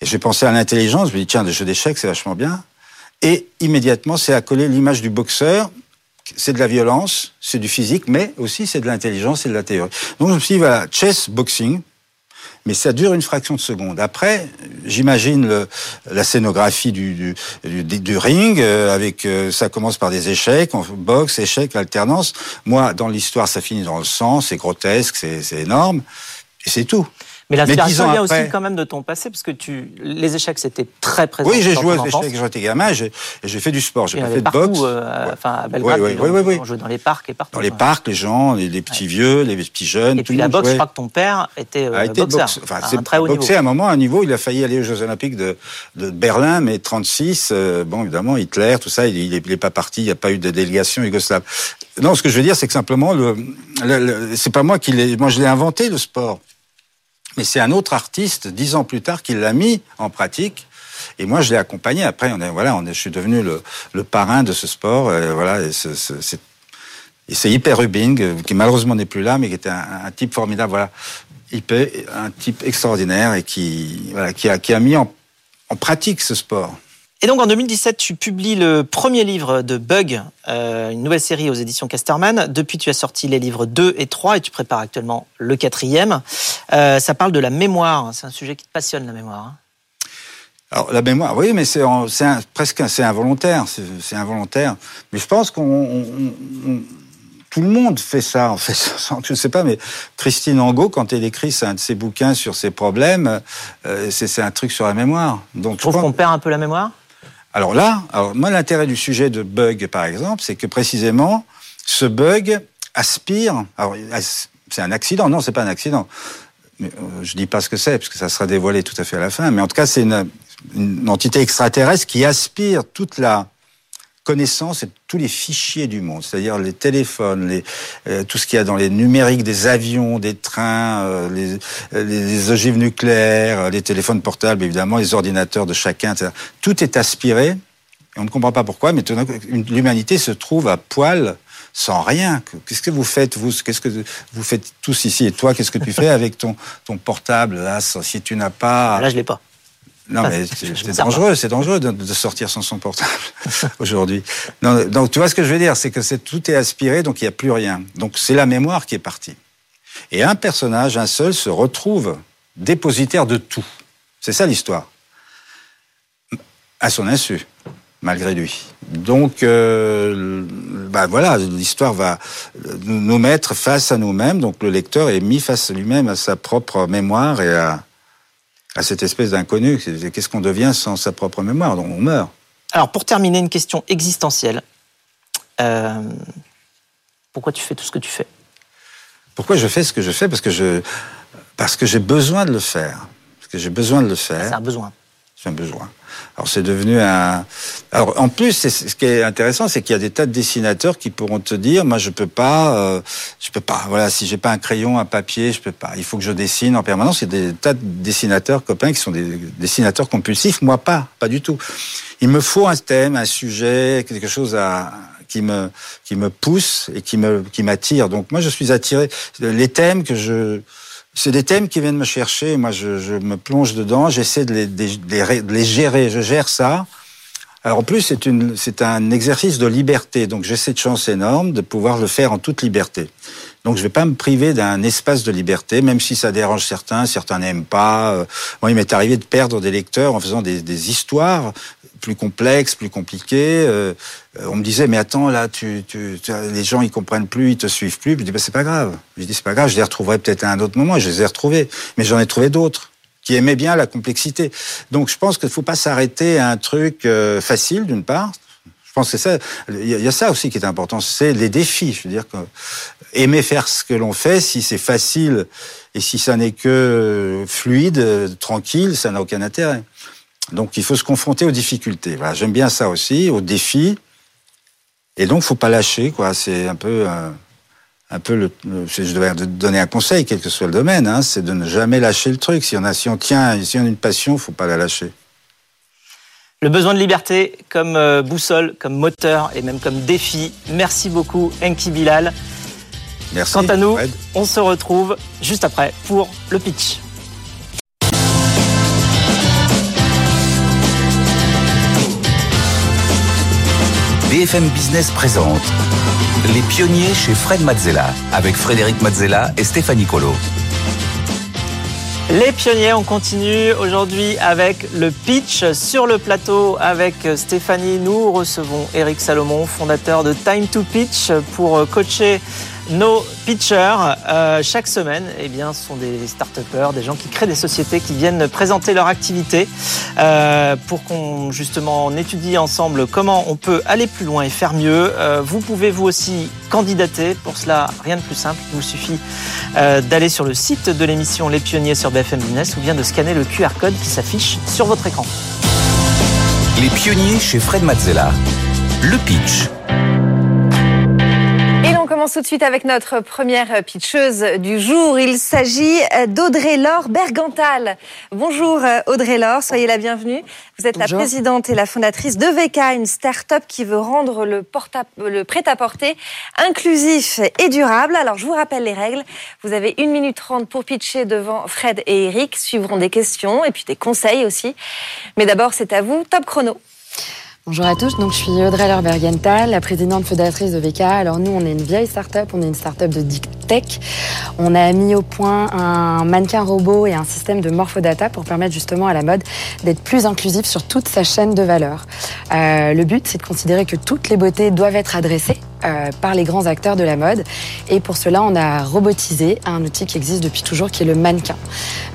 Et j'ai pensé à l'intelligence, je me dis tiens, des jeux d'échecs, c'est vachement bien. Et immédiatement, c'est accolé l'image du boxeur c'est de la violence, c'est du physique, mais aussi c'est de l'intelligence et de la théorie. Donc je me suis dit, voilà, chess, boxing, mais ça dure une fraction de seconde. Après, j'imagine la scénographie du, du, du, ring, euh, avec euh, ça commence par des échecs, boxe, échecs, alternance. Moi, dans l'histoire, ça finit dans le sang, c'est grotesque, c'est énorme, et c'est tout. Mais l'inspiration vient aussi quand même de ton passé, parce que tu, les échecs, c'était très présent. Oui, j'ai joué aux échecs quand j'étais gamin, j'ai fait du sport, j'ai pas fait de boxe. Euh, enfin, à Belgrade, oui, oui, oui, on jouait dans les parcs et partout. Dans les parcs, les gens, les, petits vieux, les petits jeunes. Et puis la boxe, je crois que ton père était, euh, boxeur, enfin, à un très haut boxé à un moment, à un niveau, il a failli aller aux Jeux Olympiques de, de Berlin, mais 36, euh, bon, évidemment, Hitler, tout ça, il, il, est, pas parti, il n'y a pas eu de délégation yougoslave. Non, ce que je veux dire, c'est que simplement, le, le c'est pas moi qui l'ai, moi je l'ai inventé le sport. Mais c'est un autre artiste, dix ans plus tard, qui l'a mis en pratique. Et moi, je l'ai accompagné. Après, on est, voilà, on est, je suis devenu le, parrain de ce sport. Et voilà, c'est hyper Rubing, qui malheureusement n'est plus là, mais qui était un, type formidable. Voilà, un type extraordinaire et qui, voilà, qui a, mis en pratique ce sport. Et donc en 2017, tu publies le premier livre de Bug, euh, une nouvelle série aux éditions Casterman. Depuis, tu as sorti les livres 2 et 3 et tu prépares actuellement le quatrième. Euh, ça parle de la mémoire. C'est un sujet qui te passionne, la mémoire. Hein. Alors la mémoire, oui, mais c'est presque c'est involontaire, c'est involontaire. Mais je pense qu'on tout le monde fait ça, en fait. Je ne sais pas, mais Christine Angot, quand elle écrit un de ses bouquins sur ses problèmes, euh, c'est un truc sur la mémoire. Donc, tu trouves qu'on perd un peu la mémoire? Alors là, alors moi l'intérêt du sujet de bug par exemple, c'est que précisément ce bug aspire. Alors c'est un accident, non, c'est pas un accident. Mais, euh, je dis pas ce que c'est parce que ça sera dévoilé tout à fait à la fin. Mais en tout cas, c'est une, une entité extraterrestre qui aspire toute la connaissance et tous les fichiers du monde, c'est-à-dire les téléphones, les, euh, tout ce qu'il y a dans les numériques des avions, des trains, euh, les, les, ogives nucléaires, les téléphones portables, évidemment, les ordinateurs de chacun, etc. Tout est aspiré, et on ne comprend pas pourquoi, mais l'humanité se trouve à poil sans rien. Qu'est-ce que vous faites, vous? Qu'est-ce que vous faites tous ici? Et toi, qu'est-ce que tu fais avec ton, ton portable? Là, si tu n'as pas... Là, je l'ai pas. Non, mais c'est dangereux, c'est dangereux de, sortir sans son portable aujourd'hui. Donc, tu vois ce que je veux dire, c'est que tout est aspiré, donc il n'y a plus rien. Donc, c'est la mémoire qui est partie. Et un personnage, un seul, se retrouve dépositaire de tout. C'est ça l'histoire. À son insu, malgré lui. Donc, euh, bah voilà, l'histoire va nous mettre face à nous-mêmes. Donc, le lecteur est mis face à lui-même, à sa propre mémoire et à à cette espèce d'inconnu. Qu'est-ce qu'on devient sans sa propre mémoire Donc on meurt. Alors pour terminer, une question existentielle. Euh, pourquoi tu fais tout ce que tu fais? Pourquoi je fais ce que je fais? Parce que je parce que j'ai besoin de le faire. Parce que j'ai besoin de le faire. C'est un besoin. C'est besoin. Alors c'est devenu un. Alors en plus, ce qui est intéressant, c'est qu'il y a des tas de dessinateurs qui pourront te dire, moi je peux pas, euh, je peux pas. Voilà, si j'ai pas un crayon, un papier, je peux pas. Il faut que je dessine en permanence. Il y a des tas de dessinateurs copains qui sont des dessinateurs compulsifs. Moi pas, pas du tout. Il me faut un thème, un sujet, quelque chose à qui me qui me pousse et qui me qui m'attire. Donc moi je suis attiré. Les thèmes que je c'est des thèmes qui viennent me chercher. Moi, je, je me plonge dedans. J'essaie de les, de, de les, gérer. Je gère ça. Alors en plus, c'est une, c'est un exercice de liberté. Donc j'ai cette chance énorme de pouvoir le faire en toute liberté. Donc je vais pas me priver d'un espace de liberté, même si ça dérange certains, certains n'aiment pas. Euh, moi, il m'est arrivé de perdre des lecteurs en faisant des, des histoires plus complexes, plus compliquées. Euh, euh, on me disait, mais attends, là, les gens, ils comprennent plus, ils te suivent plus. Je dis, bah, c'est pas grave. Je dis, c'est pas grave, je les retrouverai peut-être à un autre moment. Je les ai retrouvés. Mais j'en ai trouvé d'autres qui aimaient bien la complexité. Donc, je pense qu'il ne faut pas s'arrêter à un truc facile, d'une part. Je pense que ça, il y a ça aussi qui est important, c'est les défis. Je veux dire aimer faire ce que l'on fait, si c'est facile et si ça n'est que fluide, tranquille, ça n'a aucun intérêt. Donc il faut se confronter aux difficultés. Voilà, j'aime bien ça aussi, aux défis. Et donc faut pas lâcher, quoi. C'est un peu un, un peu le, je devrais donner un conseil, quel que soit le domaine, hein, c'est de ne jamais lâcher le truc. Si on a, si on tient, si on a une passion, faut pas la lâcher. Le besoin de liberté comme euh, boussole, comme moteur et même comme défi. Merci beaucoup, Enki Bilal. Merci. Quant à nous, on se retrouve juste après pour le pitch. BFM Business présente Les pionniers chez Fred Mazzella avec Frédéric Mazzella et Stéphanie Colo. Les pionniers, on continue aujourd'hui avec le pitch sur le plateau avec Stéphanie. Nous recevons Eric Salomon, fondateur de Time to Pitch pour coacher nos pitchers, euh, chaque semaine, eh bien, sont des start des gens qui créent des sociétés, qui viennent présenter leur activité euh, pour qu'on justement étudie ensemble comment on peut aller plus loin et faire mieux. Euh, vous pouvez vous aussi candidater. Pour cela, rien de plus simple. Il vous suffit d'aller sur le site de l'émission Les Pionniers sur BFM Business ou bien de scanner le QR code qui s'affiche sur votre écran. Les Pionniers chez Fred Mazzella. Le pitch commence tout de suite avec notre première pitcheuse du jour. Il s'agit d'Audrey Laure Bergantal. Bonjour Audrey Laure, soyez la bienvenue. Vous êtes la présidente et la fondatrice de VK, une start-up qui veut rendre le, le prêt-à-porter inclusif et durable. Alors je vous rappelle les règles. Vous avez une minute trente pour pitcher devant Fred et Eric. Suivront des questions et puis des conseils aussi. Mais d'abord, c'est à vous. Top chrono. Bonjour à tous, donc je suis Audrey Lerbergenthal, la présidente fondatrice de VK. Alors nous, on est une vieille start-up, on est une start-up de tech. On a mis au point un mannequin robot et un système de morphodata pour permettre justement à la mode d'être plus inclusive sur toute sa chaîne de valeur. Euh, le but, c'est de considérer que toutes les beautés doivent être adressées euh, par les grands acteurs de la mode. Et pour cela, on a robotisé un outil qui existe depuis toujours, qui est le mannequin.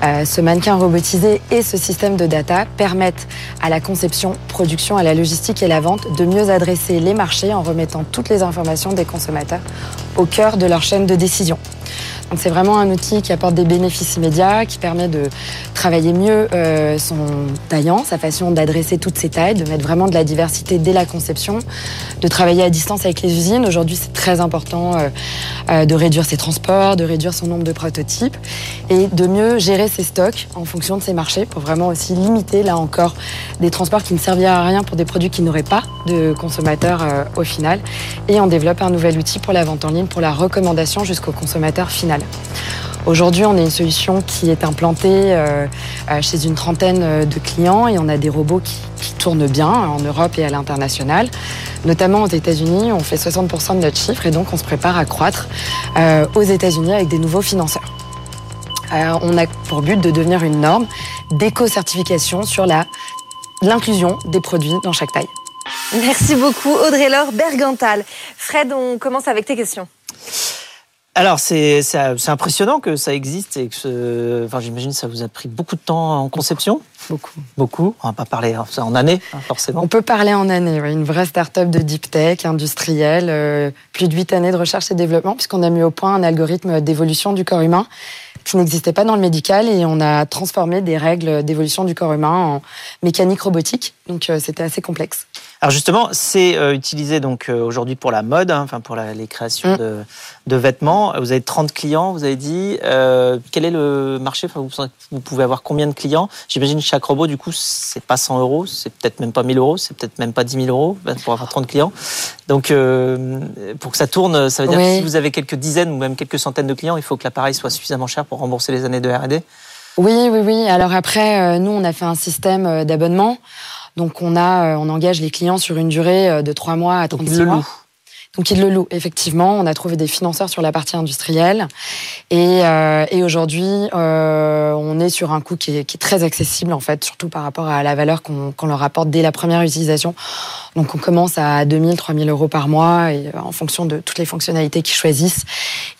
Euh, ce mannequin robotisé et ce système de data permettent à la conception, production, à la logistique et la vente de mieux adresser les marchés en remettant toutes les informations des consommateurs au cœur de leur chaîne de décision c'est vraiment un outil qui apporte des bénéfices immédiats, qui permet de travailler mieux euh, son taillant, sa façon d'adresser toutes ses tailles, de mettre vraiment de la diversité dès la conception, de travailler à distance avec les usines. Aujourd'hui, c'est très important euh, euh, de réduire ses transports, de réduire son nombre de prototypes et de mieux gérer ses stocks en fonction de ses marchés pour vraiment aussi limiter, là encore, des transports qui ne serviraient à rien pour des produits qui n'auraient pas de consommateurs au final. Et on développe un nouvel outil pour la vente en ligne, pour la recommandation jusqu'au consommateur Aujourd'hui, on a une solution qui est implantée euh, euh, chez une trentaine euh, de clients et on a des robots qui, tournent bien en Europe et à l'international. Notamment aux États-Unis, on fait 60% de notre chiffre et donc on se prépare à croître aux États-Unis avec des nouveaux financeurs. on a pour but de devenir une norme d'éco-certification sur l'inclusion des produits dans chaque taille. Merci beaucoup Audrey-Laure Bergantal. Fred, on commence avec tes questions. Alors c'est impressionnant que ça existe et que enfin j'imagine ça vous a pris beaucoup de temps en conception. Beaucoup. Beaucoup. On va pas parler hein, en années hein, forcément. On peut parler en années. Une vraie start-up de deep tech industrielle, euh, plus de huit années de recherche et développement puisqu'on a mis au point un algorithme d'évolution du corps humain qui n'existait pas dans le médical et on a transformé des règles d'évolution du corps humain en mécanique robotique. Donc euh, c'était assez complexe. Alors justement, c'est euh, utilisé donc euh, aujourd'hui pour la mode, hein, enfin pour les créations mm. de, vêtements. Vous avez 30 clients, vous avez dit. quel est le marché? Vous, vous, pouvez avoir combien de clients? J'imagine chaque robot, du coup, c'est pas 100 euros, c'est peut-être même pas 1000 euros, c'est peut-être même pas 10 000 euros ben, pour avoir 30 clients. Donc pour que ça tourne, ça veut dire que si vous avez quelques dizaines ou même quelques centaines de clients, il faut que l'appareil soit suffisamment cher pour rembourser les années de R&D Oui, oui, oui. Alors après, euh, nous, on a fait un système euh, d'abonnement. Donc on a, euh, on engage les clients sur une durée de 3 mois à 36 mois. Donc ils le louent, effectivement. On a trouvé des financeurs sur la partie industrielle. Et, euh, et aujourd'hui, euh, on est sur un coût qui est, qui est, très accessible, en fait, surtout par rapport à la valeur qu'on leur apporte dès la première utilisation. Donc on commence à 2000, 3000 euros par mois. Et euh, en fonction de toutes les fonctionnalités qu'ils choisissent,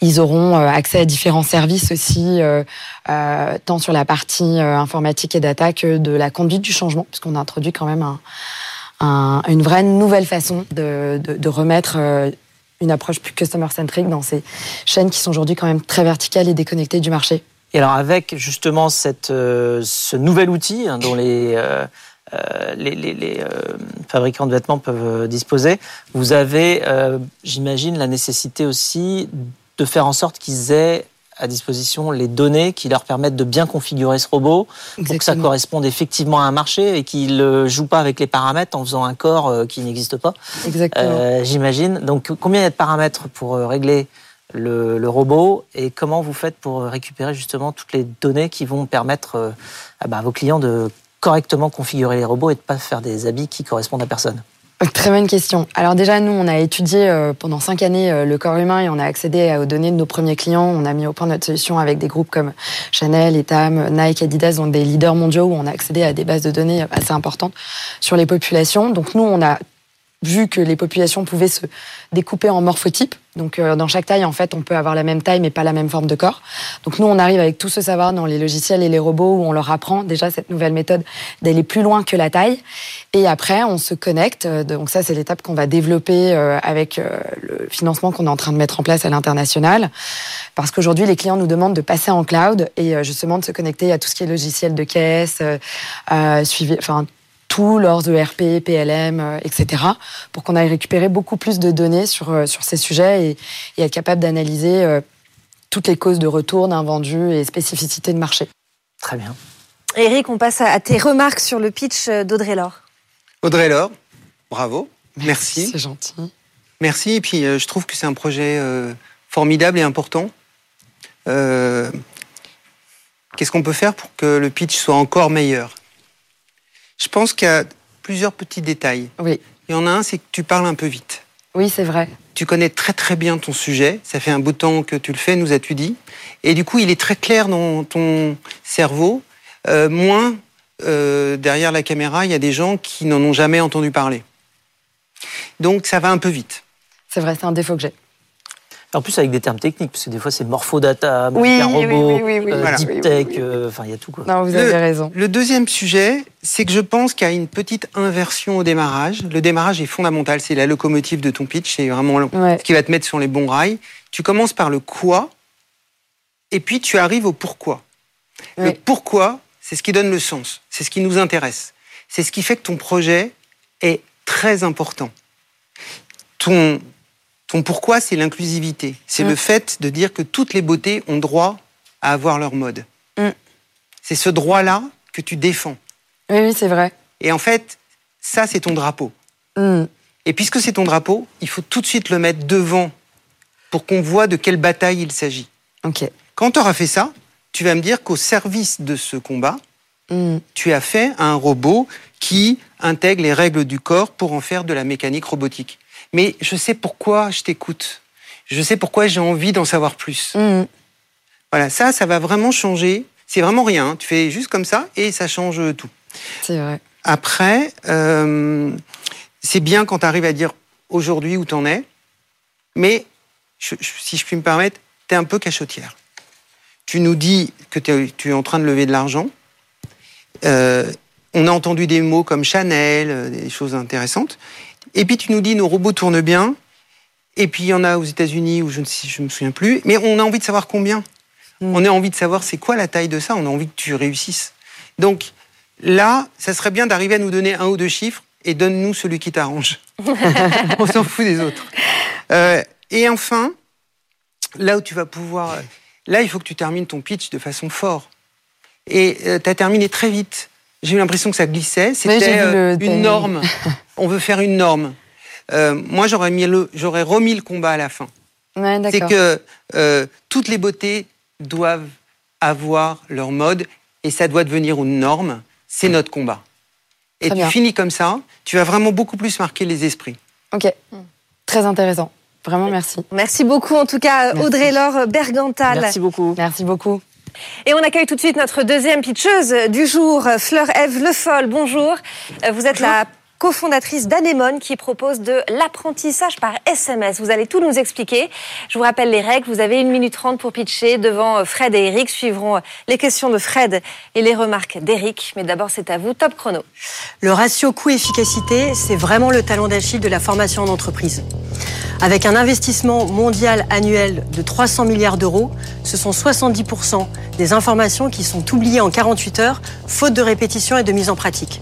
ils auront euh, accès à différents services aussi, euh, euh, tant sur la partie informatique et data que de la conduite du changement, puisqu'on a introduit quand même un une vraie nouvelle façon de, de, remettre euh, une approche plus customer-centric dans ces chaînes qui sont aujourd'hui quand même très verticales et déconnectées du marché. Et alors avec justement cette, euh, ce nouvel outil hein, dont euh, les, les, les fabricants de vêtements peuvent disposer, vous avez, j'imagine, la nécessité aussi de faire en sorte qu'ils aient à disposition les données qui leur permettent de bien configurer ce robot pour que ça corresponde effectivement à un marché et qu'il ne joue pas avec les paramètres en faisant un corps euh, qui n'existe pas. Exactement. Euh, J'imagine. Donc combien il y a de paramètres pour euh, régler le, robot et comment vous faites pour récupérer justement toutes les données qui vont permettre bah, à vos clients de correctement configurer les robots et de ne pas faire des habits qui correspondent à personne? Très bonne question. Alors déjà, nous, on a étudié euh, pendant cinq années euh, le corps humain et on a accédé aux données de nos premiers clients. On a mis au point notre solution avec des groupes comme Chanel, Etam, Nike, Adidas, donc des leaders mondiaux où on a accédé à des bases de données assez importantes sur les populations. Donc nous, on a vu que les populations pouvaient se découper en morphotypes. Donc euh, dans chaque taille, en fait, on peut avoir la même taille mais pas la même forme de corps. Donc nous, on arrive avec tout ce savoir dans les logiciels et les robots où on leur apprend déjà cette nouvelle méthode d'aller plus loin que la taille. Et après, on se connecte. Euh, donc ça, c'est l'étape qu'on va développer euh, avec le financement qu'on est en train de mettre en place à l'international. Parce qu'aujourd'hui, les clients nous demandent de passer en cloud et justement de se connecter à tout ce qui est logiciel de caisse, euh, suivi, enfin tout leurs ERP, PLM, etc., pour qu'on aille récupérer beaucoup plus de données sur, euh, sur ces sujets et, être capable d'analyser euh, toutes les causes de retour d'un vendu et spécificités de marché. Très bien. Eric, on passe à tes remarques sur le pitch d'Audrey Laure. Audrey Laure, bravo, merci. C'est gentil. Merci, et puis euh, je trouve que c'est un projet formidable et important. Qu'est-ce qu'on peut faire pour que le pitch soit encore meilleur? Je pense qu'il y a plusieurs petits détails. Oui. Il y en a un, c'est que tu parles un peu vite. Oui, c'est vrai. Tu connais très très bien ton sujet. Ça fait un bout de temps que tu le fais, nous as-tu dit. Et du coup, il est très clair dans ton cerveau. Euh, moins euh, derrière la caméra, il y a des gens qui n'en ont jamais entendu parler. Donc ça va un peu vite. C'est vrai, c'est un défaut que j'ai. En plus, avec des termes techniques, parce que des fois, c'est morphodata, oui, robot, oui, oui, euh, deep tech, euh, enfin, il y a tout. Quoi. Non, vous avez raison. Le deuxième sujet, c'est que je pense qu'il y a une petite inversion au démarrage. Le démarrage est fondamental, c'est la locomotive de ton pitch, c'est vraiment ce qui va te mettre sur les bons rails. Tu commences par le quoi, et puis tu arrives au pourquoi. Le pourquoi, c'est ce qui donne le sens, c'est ce qui nous intéresse. C'est ce qui fait que ton projet est très important. Ton, ton pourquoi, c'est l'inclusivité? C'est le mm. fait de dire que toutes les beautés ont droit à avoir leur mode. Mm. C'est ce droit-là que tu défends. Oui, oui, c'est vrai. Et en fait, ça, c'est ton drapeau. Mm. Et puisque c'est ton drapeau, il faut tout de suite le mettre devant pour qu'on voit de quelle bataille il s'agit. Quand tu auras fait ça, tu vas me dire qu'au service de ce combat, tu as fait un robot qui intègre les règles du corps pour en faire de la mécanique robotique mais je sais pourquoi je t'écoute. Je sais pourquoi j'ai envie d'en savoir plus. Mm. Voilà, ça, ça va vraiment changer. C'est vraiment rien. Tu fais juste comme ça et ça change tout. C'est vrai. Après, euh, c'est bien quand tu arrives à dire aujourd'hui où t'en es, mais si je puis me permettre, tu es un peu cachotière. Tu nous dis que tu es en train de lever de l'argent. Euh, on a entendu des mots comme Chanel, euh, des choses intéressantes. Et puis tu nous dis nos robots tournent bien. Et puis il y en a aux États-Unis où je ne je me souviens plus. Mais on a envie de savoir combien. Hmm. On a envie de savoir c'est quoi la taille de ça. On a envie que tu réussisses. Donc là, ça serait bien d'arriver à nous donner un ou deux chiffres et donne-nous celui qui t'arrange. on s'en fout des autres. Euh, et enfin, là où tu vas pouvoir, là il faut que tu termines ton pitch de façon fort. Et euh, tu as terminé très vite. J'ai eu l'impression que ça glissait. C'était euh, une norme. On veut faire une norme. Euh, moi, j'aurais j'aurais remis le combat à la fin. c'est que euh, toutes les beautés doivent avoir leur mode et ça doit devenir une norme. C'est notre combat. Et tu finis comme ça, tu vas vraiment beaucoup plus marquer les esprits. Ok, très intéressant. Vraiment, merci. Merci beaucoup, en tout cas, Audrey-Laure Bergantal. Merci beaucoup. Merci beaucoup. Et on accueille tout de suite notre deuxième pitcheuse du jour, Fleur Eve Le Foll. Bonjour. Vous êtes la cofondatrice d'Anemone qui propose de l'apprentissage par SMS. Vous allez tout nous expliquer. Je vous rappelle les règles. Vous avez une minute trente pour pitcher devant Fred et Eric. Suivront les questions de Fred et les remarques d'Eric. Mais d'abord, c'est à vous. Top chrono. Le ratio coût-efficacité, c'est vraiment le talon d'Achille de la formation en entreprise. Avec un investissement mondial annuel de 300 milliards d'euros, ce sont 70% des informations qui sont oubliées en 48 heures, faute de répétition et de mise en pratique.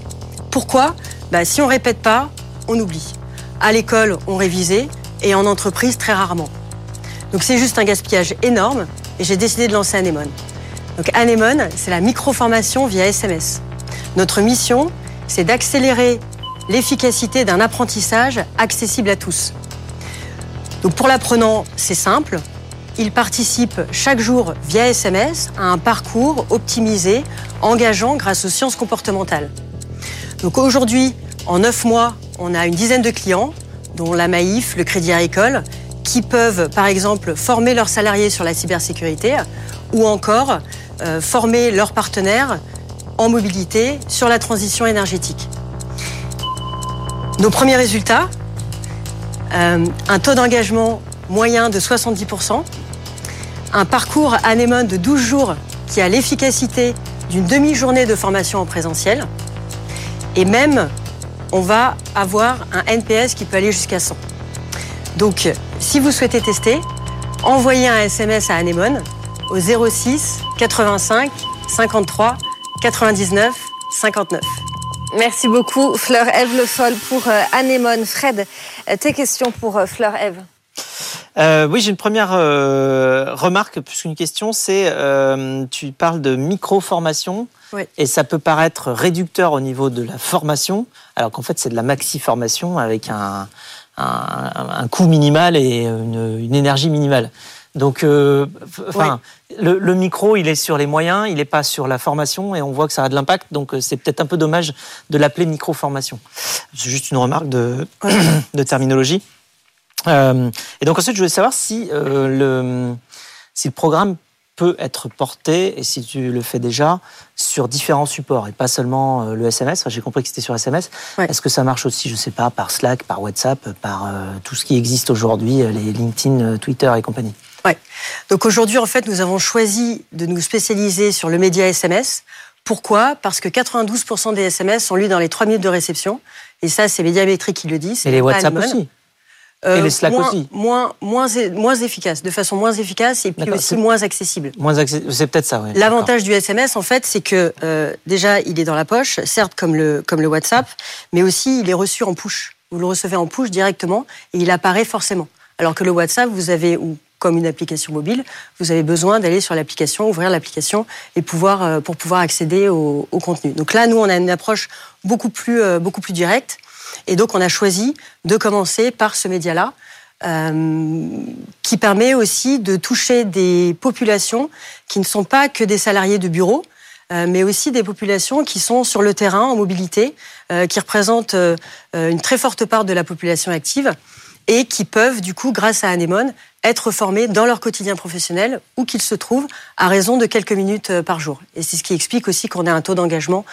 Pourquoi? Bah, Si on répète pas, on oublie. À l'école, on révisait et en entreprise, très rarement. Donc c'est juste un gaspillage énorme et j'ai décidé de lancer Anemone. Donc Anemone, c'est la micro-formation via SMS. Notre mission, c'est d'accélérer l'efficacité d'un apprentissage accessible à tous. Donc pour l'apprenant, c'est simple. Il participe chaque jour via SMS à un parcours optimisé, engageant grâce aux sciences comportementales. Donc aujourd'hui, en neuf mois, on a une dizaine de clients, dont la Maïf, le Crédit Agricole, qui peuvent, par exemple, former leurs salariés sur la cybersécurité ou encore euh, former leurs partenaires en mobilité sur la transition énergétique. Nos premiers résultats, euh, un taux d'engagement moyen de 70%, un parcours anémone de 12 jours qui a l'efficacité d'une demi-journée de formation en présentiel, et même on va avoir un NPS qui peut aller jusqu'à 100. Donc, si vous souhaitez tester, envoyez un SMS à Anemone au 06 85 53 99 59. Merci beaucoup, Fleur Eve Le Foll, pour euh, Anémone. Fred, euh, tes questions pour euh, Fleur Eve oui, j'ai une première remarque plus qu'une question. C'est tu parles de micro-formation et ça peut paraître réducteur au niveau de la formation, alors qu'en fait c'est de la maxi-formation avec un, un, coût minimal et une, énergie minimale. Donc, enfin, le, micro, il est sur les moyens, il n'est pas sur la formation, et on voit que ça a de l'impact. Donc, c'est peut-être un peu dommage de l'appeler micro-formation. C'est juste une remarque de, de terminologie. Euh, et donc ensuite, je voulais savoir si euh, le si le programme peut être porté, et si tu le fais déjà, sur différents supports, et pas seulement euh, le SMS. J'ai compris que c'était sur SMS. Est-ce que ça marche aussi, je ne sais pas, par Slack, par WhatsApp, par euh, tout ce qui existe aujourd'hui, euh, les LinkedIn, Twitter et compagnie? Ouais. Donc aujourd'hui, en fait, nous avons choisi de nous spécialiser sur le média SMS. Pourquoi? Parce que 92% des SMS sont lus dans les 3 minutes de réception. Et ça, c'est Médiamétrie qui le dit. Et les WhatsApp aussi et les euh, Slack moins, aussi moins, moins, moins efficace, de façon moins efficace et puis aussi moins accessible. Moins c'est peut-être ça, oui. L'avantage du SMS, en fait, c'est que euh, déjà, il est dans la poche, certes comme le, comme le WhatsApp, mais aussi il est reçu en push. Vous le recevez en push directement et il apparaît forcément. Alors que le WhatsApp, vous avez, ou comme une application mobile, vous avez besoin d'aller sur l'application, ouvrir l'application et pouvoir, euh, pour pouvoir accéder au, au, contenu. Donc là, nous, on a une approche beaucoup plus, beaucoup plus directe. Et donc, on a choisi de commencer par ce média-là, euh, qui permet aussi de toucher des populations qui ne sont pas que des salariés de bureau, euh, mais aussi des populations qui sont sur le terrain en mobilité, euh, qui représentent une très forte part de la population active et qui peuvent, du coup, grâce à Anemone, être formés dans leur quotidien professionnel où qu'ils se trouvent à raison de quelques minutes par jour. Et c'est ce qui explique aussi qu'on a un taux d'engagement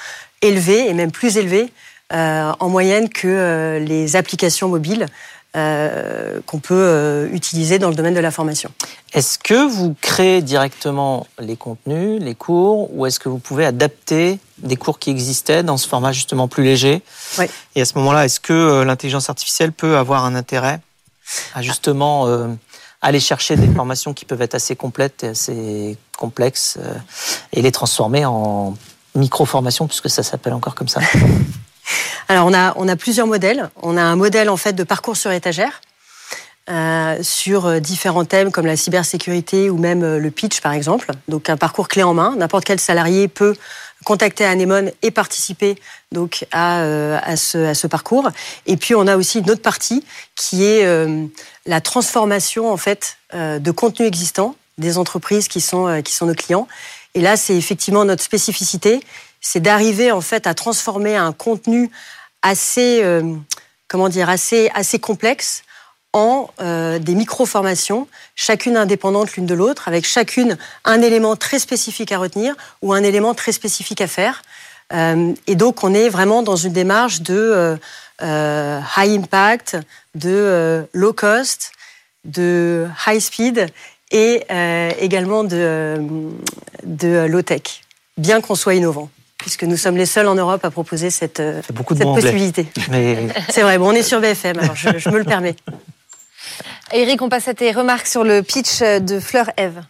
élevé et même plus élevé en moyenne que euh, les applications mobiles euh, qu'on peut utiliser dans le domaine de la formation. Est-ce que vous créez directement les contenus, les cours, ou est-ce que vous pouvez adapter des cours qui existaient dans ce format justement plus léger oui. Et à ce moment-là, est-ce que l'intelligence artificielle peut avoir un intérêt à justement aller chercher des formations qui peuvent être assez complètes et assez complexes et les transformer en micro-formation, puisque ça s'appelle encore comme ça? Alors on a, on a plusieurs modèles. On a un modèle en fait de parcours sur étagère. Euh, sur euh, différents thèmes comme la cybersécurité ou même euh, le pitch par exemple. Donc un parcours clé en main. N'importe quel salarié peut contacter Anemone et participer donc à, ce, parcours. Et puis on a aussi une autre partie qui est la transformation en fait de contenu existant des entreprises qui sont, qui sont nos clients. Et là, c'est effectivement notre spécificité, c'est d'arriver en fait à transformer un contenu assez, euh, comment dire, assez, assez complexe en euh, des micro-formations, chacune indépendante l'une de l'autre, avec chacune un élément très spécifique à retenir ou un élément très spécifique à faire. Euh, et donc, on est vraiment dans une démarche de high impact, de low cost, de high speed et également de, de low tech, bien qu'on soit innovant puisque nous sommes les seuls en Europe à proposer cette, euh, cette possibilité. Mais... C'est vrai, bon, on est sur BFM, alors je, me le permets. Eric, on passe à tes remarques sur le pitch de Fleur Eve.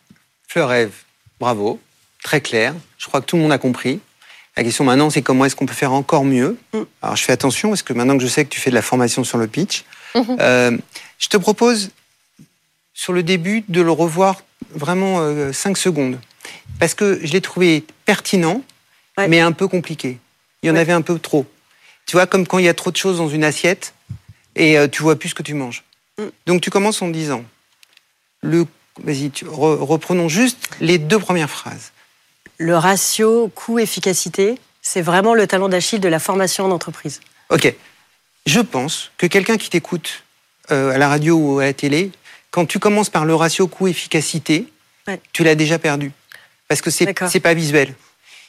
Fleur Eve, bravo, très clair. Je crois que tout le monde a compris. La question maintenant, c'est comment est-ce qu'on peut faire encore mieux mm. Alors, je fais attention parce que maintenant que je sais que tu fais de la formation sur le pitch, mm-hmm. euh, je te propose sur le début de le revoir vraiment 5 euh, secondes. Parce que je l'ai trouvé pertinent, mais un peu compliqué. Il y en avait un peu trop. Tu vois, comme quand il y a trop de choses dans une assiette et euh, tu vois plus ce que tu manges. Mm. Donc tu commences en disant, le, vas-y, reprenons juste les deux premières phrases. Le ratio coût-efficacité, c'est vraiment le talent d'Achille de la formation en entreprise. Ok. Je pense que quelqu'un qui t'écoute euh, à la radio ou à la télé, quand tu commences par le ratio coût-efficacité, tu l'as déjà perdu. Parce que c'est n'est pas visuel.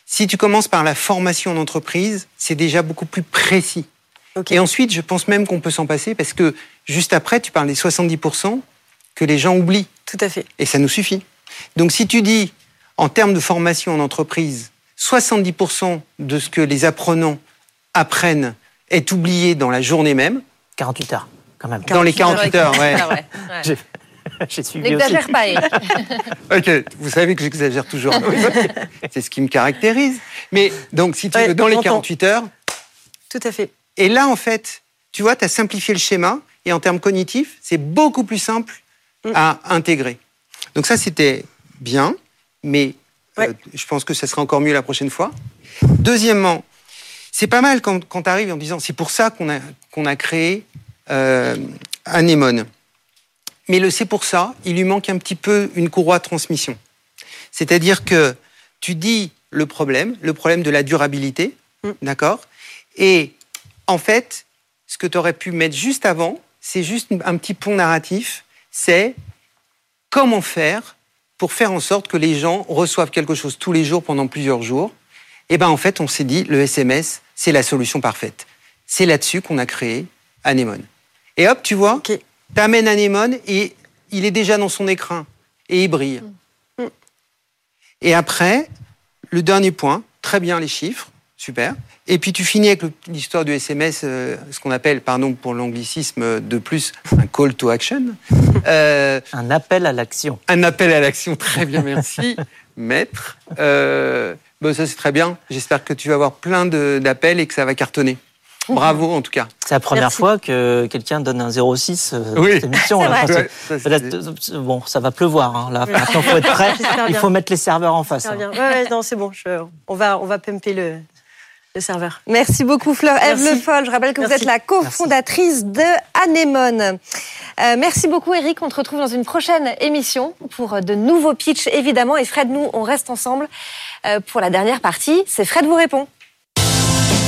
Si tu commences par la formation en entreprise, c'est déjà beaucoup plus précis. Et ensuite, je pense même qu'on peut s'en passer parce que juste après, tu parles des 70% que les gens oublient. Tout à fait. Et ça nous suffit. Donc si tu dis, en termes de formation en entreprise, 70% de ce que les apprenants apprennent est oublié dans la journée même. 48 heures, quand même. Dans les 48 heures, ouais. J'ai suivi N'exagère pas, Eric. ok, vous savez que j'exagère toujours. C'est ce qui me caractérise. Mais donc, si tu veux, dans les 48 heures. Tout à fait. Et là, en fait, tu vois, tu as simplifié le schéma. Et en termes cognitifs, c'est beaucoup plus simple mm. à intégrer. Donc, ça, c'était bien. Mais euh, je pense que ça sera encore mieux la prochaine fois. Deuxièmement, c'est pas mal quand, quand tu arrives en disant c'est pour ça qu'on a, qu'on a créé euh, Anémone. Mais le c'est pour ça, il lui manque un petit peu une courroie de transmission. C'est-à-dire que tu dis le problème, le problème de la durabilité, mm. d'accord? Et en fait, ce que tu aurais pu mettre juste avant, c'est juste un petit pont narratif, c'est comment faire pour faire en sorte que les gens reçoivent quelque chose tous les jours pendant plusieurs jours. Et eh ben en fait, on s'est dit le SMS, c'est la solution parfaite. C'est là-dessus qu'on a créé Anemone. Et hop, tu vois, amènes Anémone et il est déjà dans son écran et il brille. Mm. Mm. Et après, le dernier point, très bien les chiffres, super. Et puis tu finis avec l'histoire du SMS, euh, ce qu'on appelle, pardon pour l'anglicisme de plus, un call to action. Euh, un appel à l'action. Un appel à l'action, très bien, merci, maître. Euh, bon, ça c'est très bien. J'espère que tu vas avoir plein d'appels et que ça va cartonner. Bravo en tout cas. C'est la première fois que quelqu'un donne un 06 euh, oui. cette émission. bon, ça va pleuvoir. Hein, là, maintenant, faut être prêt. Il faut mettre les serveurs en face. Hein. Ouais, non, c'est bon. on va, on va pumper le, le serveur. Merci beaucoup Fleur. Eve Le Foll, je rappelle que vous êtes la cofondatrice de Anemone. Euh, merci beaucoup Eric, on te retrouve dans une prochaine émission pour de nouveaux pitchs évidemment. Et Fred, nous, on reste ensemble euh, pour la dernière partie. C'est Fred vous répond.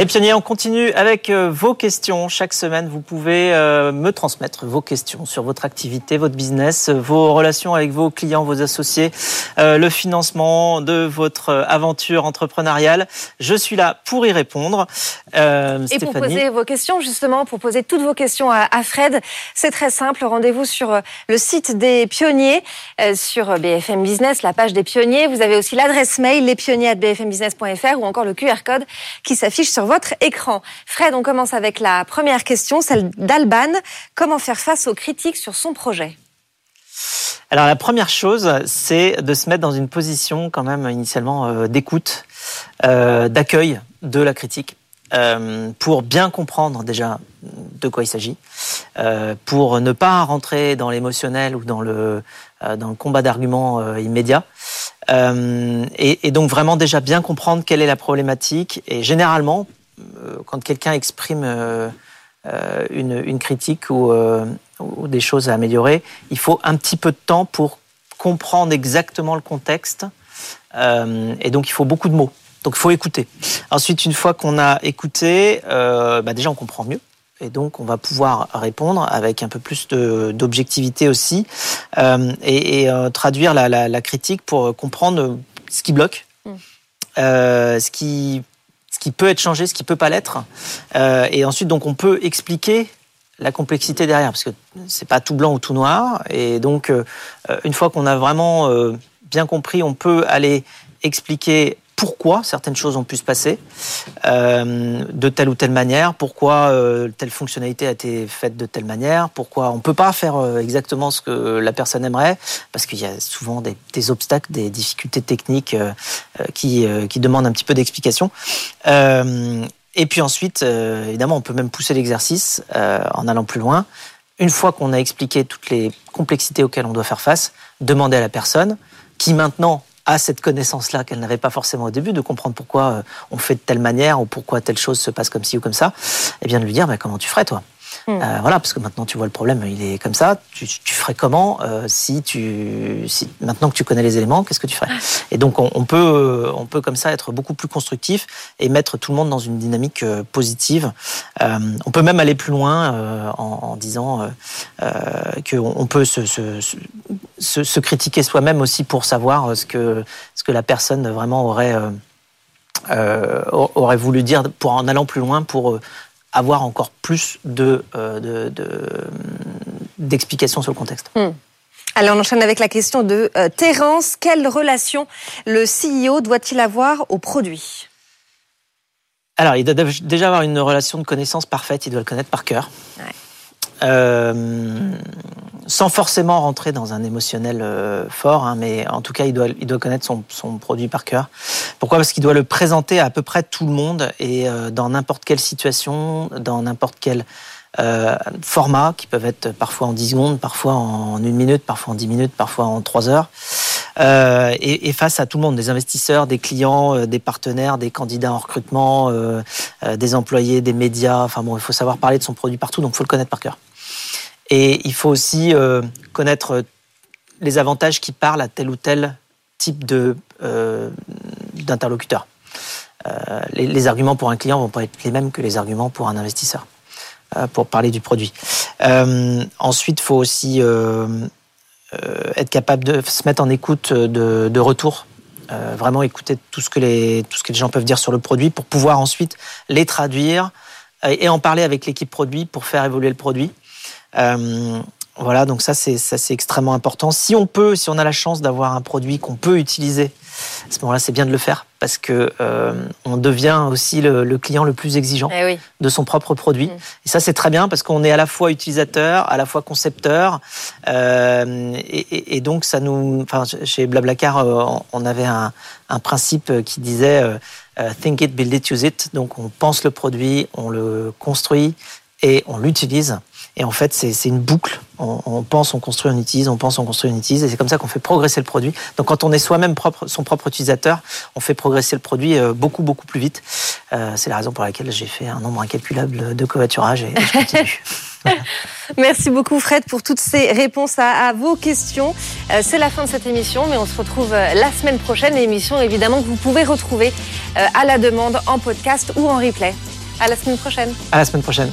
Les pionniers, on continue avec euh, vos questions. Chaque semaine, vous pouvez euh, me transmettre vos questions sur votre activité, votre business, vos relations avec vos clients, vos associés, euh, le financement de votre aventure entrepreneuriale. Je suis là pour y répondre. Et pour poser vos questions, justement, pour poser toutes vos questions à Fred, c'est très simple. Rendez-vous sur le site des pionniers, sur BFM Business, la page des pionniers. Vous avez aussi l'adresse mail lespionniers@bfmbusiness.fr ou encore le QR code qui s'affiche sur votre écran. Fred, on commence avec la première question, celle d'Alban. Comment faire face aux critiques sur son projet? Alors la première chose, c'est de se mettre dans une position quand même initialement euh, d'écoute, euh, d'accueil de la critique, euh, pour bien comprendre déjà de quoi il s'agit, pour ne pas rentrer dans l'émotionnel ou dans le dans le combat d'arguments immédiat, et, et, donc vraiment déjà bien comprendre quelle est la problématique. Et généralement, quand quelqu'un exprime euh, euh, une, critique ou, des choses à améliorer, il faut un petit peu de temps pour comprendre exactement le contexte. et donc, il faut beaucoup de mots. Donc, il faut écouter. Ensuite, une fois qu'on a écouté, bah, déjà, on comprend mieux. Et donc, on va pouvoir répondre avec un peu plus d'objectivité aussi et, traduire la, critique pour comprendre ce qui bloque, mm. ce qui qui peut être changé, ce qui peut pas l'être. Euh, et ensuite, donc, on peut expliquer la complexité derrière, parce que c'est pas tout blanc ou tout noir. Et donc, euh, une fois qu'on a vraiment euh, bien compris, on peut aller expliquer pourquoi certaines choses ont pu se passer euh, de telle ou telle manière, pourquoi euh, telle fonctionnalité a été faite de telle manière, pourquoi on ne peut pas faire euh, exactement ce que la personne aimerait, parce qu'il y a souvent des, obstacles, des difficultés techniques qui, qui demandent un petit peu d'explication. Et puis ensuite, évidemment, on peut même pousser l'exercice en allant plus loin. Une fois qu'on a expliqué toutes les complexités auxquelles on doit faire face, demander à la personne qui maintenant a cette connaissance-là qu'elle n'avait pas forcément au début, de comprendre pourquoi on fait de telle manière ou pourquoi telle chose se passe comme ci ou comme ça, et bien de lui dire bah, comment tu ferais toi? Hmm. Euh, voilà, parce que maintenant tu vois le problème, il est comme ça. Tu, ferais comment euh, si tu, si, maintenant que tu connais les éléments, qu'est-ce que tu ferais? Et donc on, peut, on peut comme ça être beaucoup plus constructif et mettre tout le monde dans une dynamique euh, positive. on peut même aller plus loin en, disant qu'on peut se, se, se, se critiquer soi-même aussi pour savoir ce que, ce que la personne vraiment aurait. aurait voulu dire pour en allant plus loin pour avoir encore plus de, euh, d'explications sur le contexte. Hmm. Alors on enchaîne avec la question de euh, Terence. Quelle relation le CEO doit-il avoir au produit? Alors il doit déjà avoir une relation de connaissance parfaite, il doit le connaître par cœur. Euh, sans forcément rentrer dans un émotionnel euh, fort, hein, mais en tout cas, il doit, connaître son, produit par cœur. Pourquoi? Parce qu'il doit le présenter à peu près tout le monde et euh, dans n'importe quelle situation, dans n'importe quel euh, format, qui peuvent être parfois en 10 secondes, parfois en une minute, parfois en 10 minutes, parfois en 3 heures, et, face à tout le monde, des investisseurs, des clients, des partenaires, des candidats en recrutement, des employés, des médias. Enfin bon, il faut savoir parler de son produit partout, donc il faut le connaître par cœur. Et il faut aussi euh, connaître les avantages qui parlent à tel ou tel type de euh, d'interlocuteur. Euh, les, arguments pour un client vont pas être les mêmes que les arguments pour un investisseur, pour parler du produit. ensuite, il faut aussi être capable de se mettre en écoute de, de retour. vraiment écouter tout ce, que les, tout ce que les gens peuvent dire sur le produit pour pouvoir ensuite les traduire et en parler avec l'équipe produit pour faire évoluer le produit. Euh, voilà, donc ça c'est ça c'est extrêmement important. Si on peut, si on a la chance d'avoir un produit qu'on peut utiliser, à ce moment-là, c'est bien de le faire parce que euh, on devient aussi le, client le plus exigeant eh de son propre produit. Mm. Et ça c'est très bien parce qu'on est à la fois utilisateur, à la fois concepteur, euh, et, et, donc ça nous, enfin chez Blablacar, on avait un, un principe qui disait euh, think it, build it, use it. Donc on pense le produit, on le construit et on l'utilise. Et en fait, c'est une boucle. On, pense, on construit, on utilise, on pense, on construit, on utilise. Et c'est comme ça qu'on fait progresser le produit. Donc quand on est soi-même propre, son propre utilisateur, on fait progresser le produit euh, beaucoup, beaucoup plus vite. Euh, c'est la raison pour laquelle j'ai fait un nombre incalculable de covoiturage et, je continue. Merci beaucoup Fred pour toutes ces réponses à, vos questions. Euh, c'est la fin de cette émission, mais on se retrouve la semaine prochaine. Émission évidemment que vous pouvez retrouver à la demande en podcast ou en replay. À la semaine prochaine. À la semaine prochaine.